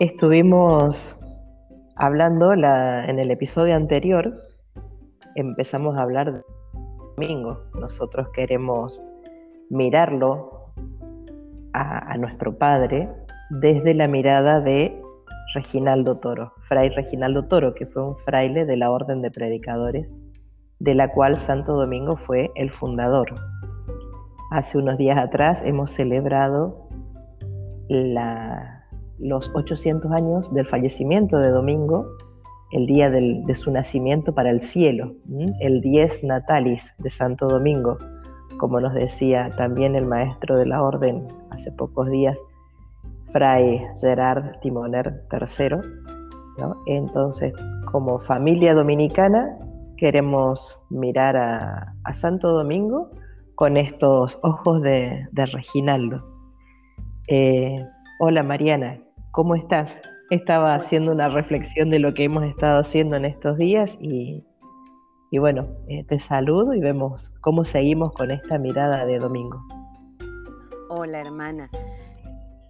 Estuvimos hablando en el episodio anterior, empezamos a hablar de domingo. Nosotros queremos mirarlo a, nuestro padre desde la mirada de Reginaldo Toro, Fray Reginaldo Toro, que fue un fraile de la Orden de Predicadores, de la cual Santo Domingo fue el fundador. Hace unos días atrás hemos celebrado los 800 años del fallecimiento de Domingo, el día de su nacimiento para el cielo, el 10 Natalis de Santo Domingo, como nos decía también el maestro de la orden hace pocos días, Fray Gerard Timoner III. Entonces, como familia dominicana, queremos mirar a, Santo Domingo con estos ojos de, Reginaldo. Eh, hola Mariana, ¿cómo estás? Estaba haciendo una reflexión de lo que hemos estado haciendo en estos días y, bueno, eh, te saludo y vemos cómo seguimos con esta mirada de domingo. Hola hermana,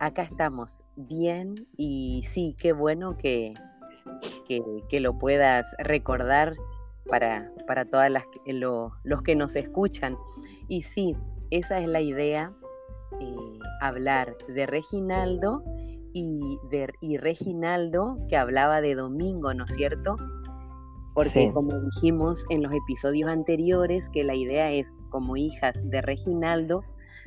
acá estamos bien y sí, qué bueno que, que, lo puedas recordar para, para todas las los que nos escuchan. Y sí, esa es la idea, eh, hablar de Reginaldo y, de, y Reginaldo que hablaba de domingo, ¿no es cierto? Porque como dijimos en los episodios anteriores, que la idea es, como hijas de Reginaldo,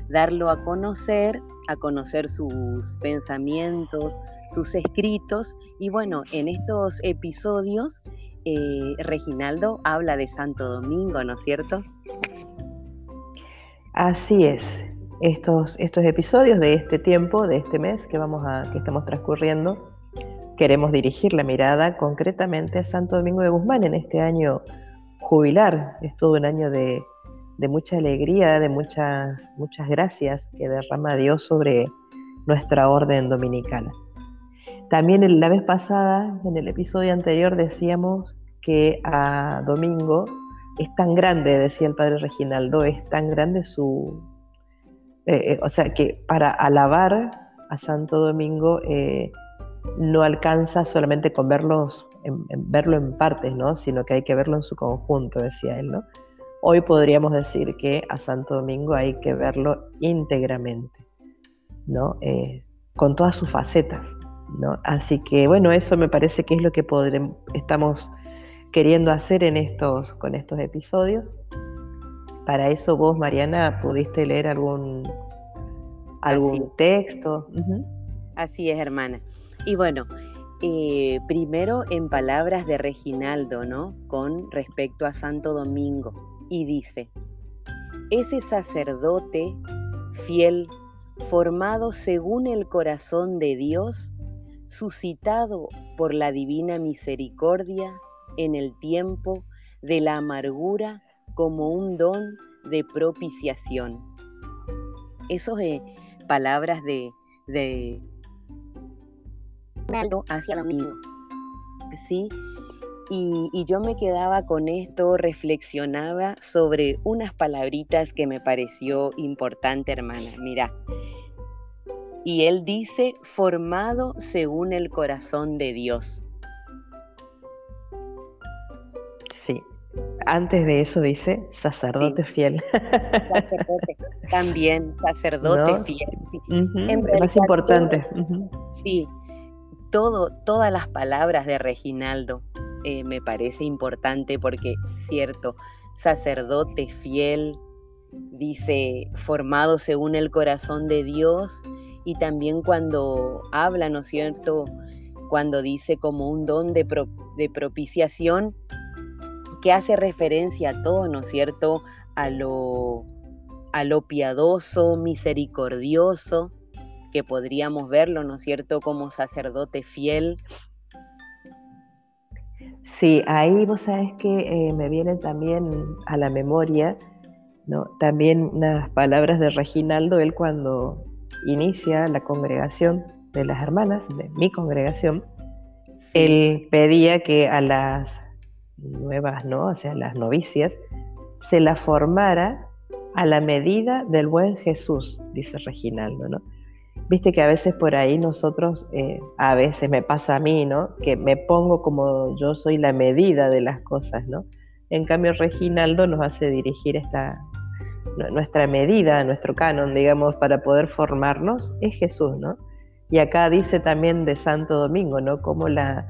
darlo a conocer, a conocer sus pensamientos, sus escritos. Y bueno, en estos episodios, eh, Reginaldo habla de Santo Domingo, ¿no es cierto? Así es estos, estos episodios de este tiempo, de este mes que, vamos que estamos transcurriendo, queremos dirigir la mirada concretamente a Santo Domingo de Guzmán en este año jubilar. Es todo un año de, mucha alegría, de muchas, muchas gracias que derrama Dios sobre nuestra orden dominicana. También la vez pasada, en el episodio anterior, decíamos que a Domingo es tan grande, decía el padre Reginaldo, es tan grande su, eh, eh, o sea que para alabar a Santo Domingo eh, no alcanza solamente con verlo en partes, ¿no? sino que hay que verlo en su conjunto, decía él. ¿no? Hoy podríamos decir que a Santo Domingo hay que verlo íntegramente, ¿no? con todas sus facetas. ¿no? Así que bueno, eso me parece que es lo que estamos queriendo hacer en estos, con estos episodios. Para eso vos, Mariana, pudiste leer algún, algún texto. Así es, hermana. Y bueno, eh, primero en palabras de Reginaldo, ¿no? Con respecto a Santo Domingo. Y dice, ese sacerdote fiel, formado según el corazón de Dios, suscitado por la divina misericordia en el tiempo de la amargura como un don de propiciación. Eso es palabras de, de hacia domingo. ¿Sí? Y, y, yo me quedaba con esto, reflexionaba sobre unas palabritas que me pareció importante, hermana. Mira, y él dice, formado según el corazón de Dios. Antes de eso dice sacerdote fiel. también, sacerdote fiel. es más importante. Sí, todo, todas las palabras de Reginaldo eh, me parece importante porque, cierto, sacerdote fiel, dice, formado según el corazón de Dios, y también cuando habla, ¿no es cierto? Cuando dice como un don de, de propiciación, que hace referencia a todo, ¿no es cierto? A lo, a lo piadoso, misericordioso, que podríamos verlo, ¿no es cierto?, como sacerdote fiel. Sí, ahí vos sabes que eh, me vienen también a la memoria, ¿no? También unas palabras de Reginaldo, él cuando inicia la congregación de las hermanas, de mi congregación, él pedía que a las nuevas, ¿no? O sea, las novicias, se la formara a la medida del buen Jesús, dice Reginaldo, ¿no? Viste que a veces por ahí nosotros, eh, a veces me pasa a mí, ¿no? Que me pongo como yo soy la medida de las cosas, ¿no? En cambio, Reginaldo nos hace dirigir esta, nuestra medida, nuestro canon, digamos, para poder formarnos, es Jesús, ¿no? Y acá dice también de Santo Domingo, ¿no? Como la,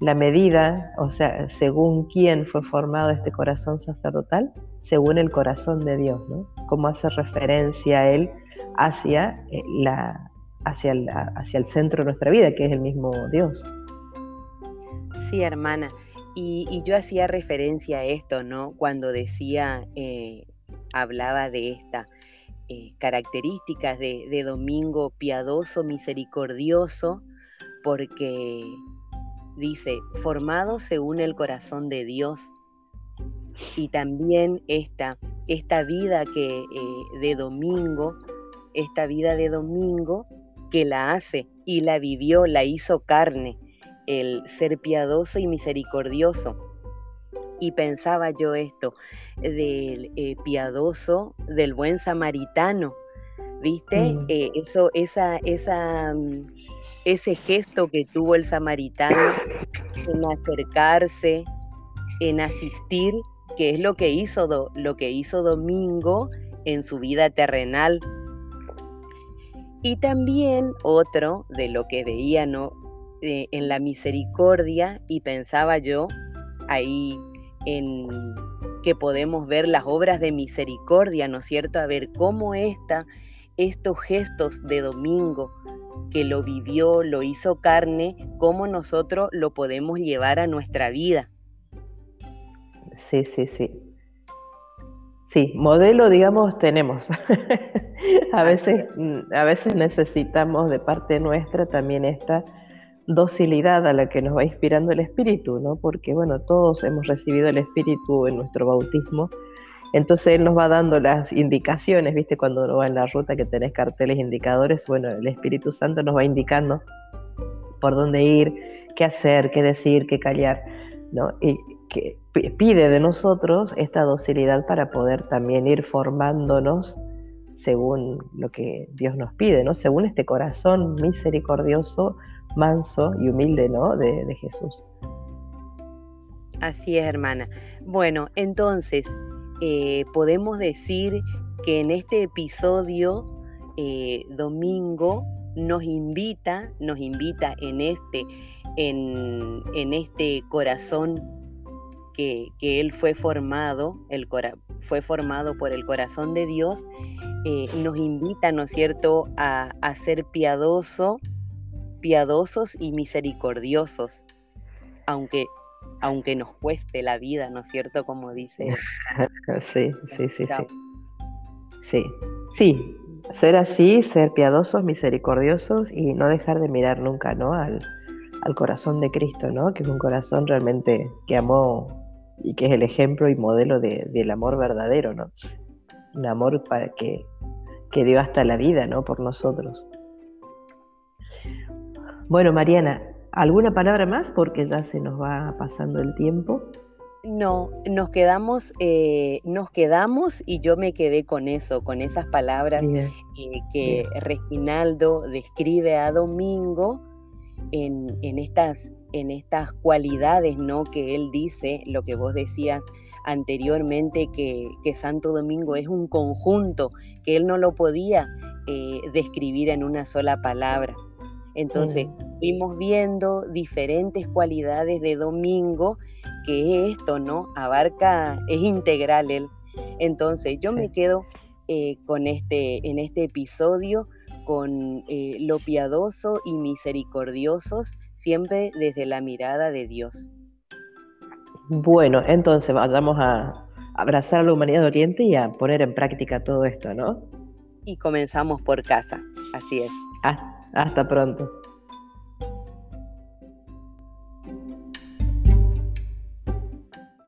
la medida, o sea, según quién fue formado este corazón sacerdotal, según el corazón de Dios, ¿no? Cómo hace referencia a él hacia, eh, la, hacia, el, hacia el centro de nuestra vida, que es el mismo Dios. Sí, hermana. Y, yo hacía referencia a esto, ¿no? Cuando decía, eh, hablaba de esta eh, características de domingo piadoso, misericordioso, porque dice, formado según el corazón de Dios. Y también esta, esta vida que, eh, de domingo, esta vida de domingo que la hace y la vivió, la hizo carne, el ser piadoso y misericordioso. Y pensaba yo esto, del eh, piadoso, del buen samaritano, ¿viste? Mm. Eh, eso, esa, esa, mm, ese gesto que tuvo el samaritano en acercarse, en asistir, que es lo que hizo, lo que hizo Domingo en su vida terrenal. Y también otro de lo que veía. Eh, en la misericordia y pensaba yo ahí en que podemos ver las obras de misericordia, ¿no es cierto? A ver cómo está estos gestos de domingo, que lo vivió, lo hizo carne, cómo nosotros lo podemos llevar a nuestra vida. Sí, sí, sí. Sí, modelo, digamos, tenemos. a, veces, a veces necesitamos de parte nuestra también esta docilidad a la que nos va inspirando el Espíritu, ¿no? Porque, bueno, todos hemos recibido el Espíritu en nuestro bautismo entonces Él nos va dando las indicaciones, ¿viste? Cuando uno va en la ruta que tenés carteles indicadores, bueno, el Espíritu Santo nos va indicando por dónde ir, qué hacer, qué decir, qué callar, ¿no? Y que pide de nosotros esta docilidad para poder también ir formándonos según lo que Dios nos pide, ¿no? Según este corazón misericordioso, manso y humilde, ¿no? De, de Jesús. Así es, hermana. Bueno, entonces, eh, podemos decir que en este episodio, eh, Domingo nos invita, nos invita en este, en, este corazón que, él fue formado, el fue formado por el corazón de Dios, eh, nos invita, ¿no es cierto?, a, a ser piadoso, piadosos y misericordiosos, aunque aunque nos cueste la vida, ¿no es cierto? Como dice. sí, sí, sí, sí. Sí, sí. Ser así, ser piadosos, misericordiosos y no dejar de mirar nunca, ¿no? Al, corazón de Cristo, ¿no? Que es un corazón realmente que amó y que es el ejemplo y modelo del amor verdadero, ¿no? Un amor para que, que dio hasta la vida, ¿no? Por nosotros. Bueno, Mariana, ¿Alguna palabra más? Porque ya se nos va pasando el tiempo. No, nos quedamos, eh, nos quedamos y yo me quedé con eso, con esas palabras eh, que Reginaldo describe a Domingo en, estas, en estas cualidades, ¿no? Que él dice, lo que vos decías anteriormente, que, Santo Domingo es un conjunto, que él no lo podía eh, describir en una sola palabra. Entonces, fuimos viendo diferentes cualidades de domingo, que esto, ¿no? Abarca, es integral él. Entonces, yo me quedo eh, con este, en este episodio con eh, lo piadoso y misericordiosos, siempre desde la mirada de Dios. Bueno, entonces vayamos a abrazar a la humanidad de Oriente y a poner en práctica todo esto, ¿no? Y comenzamos por casa, así es. Ah, hasta pronto.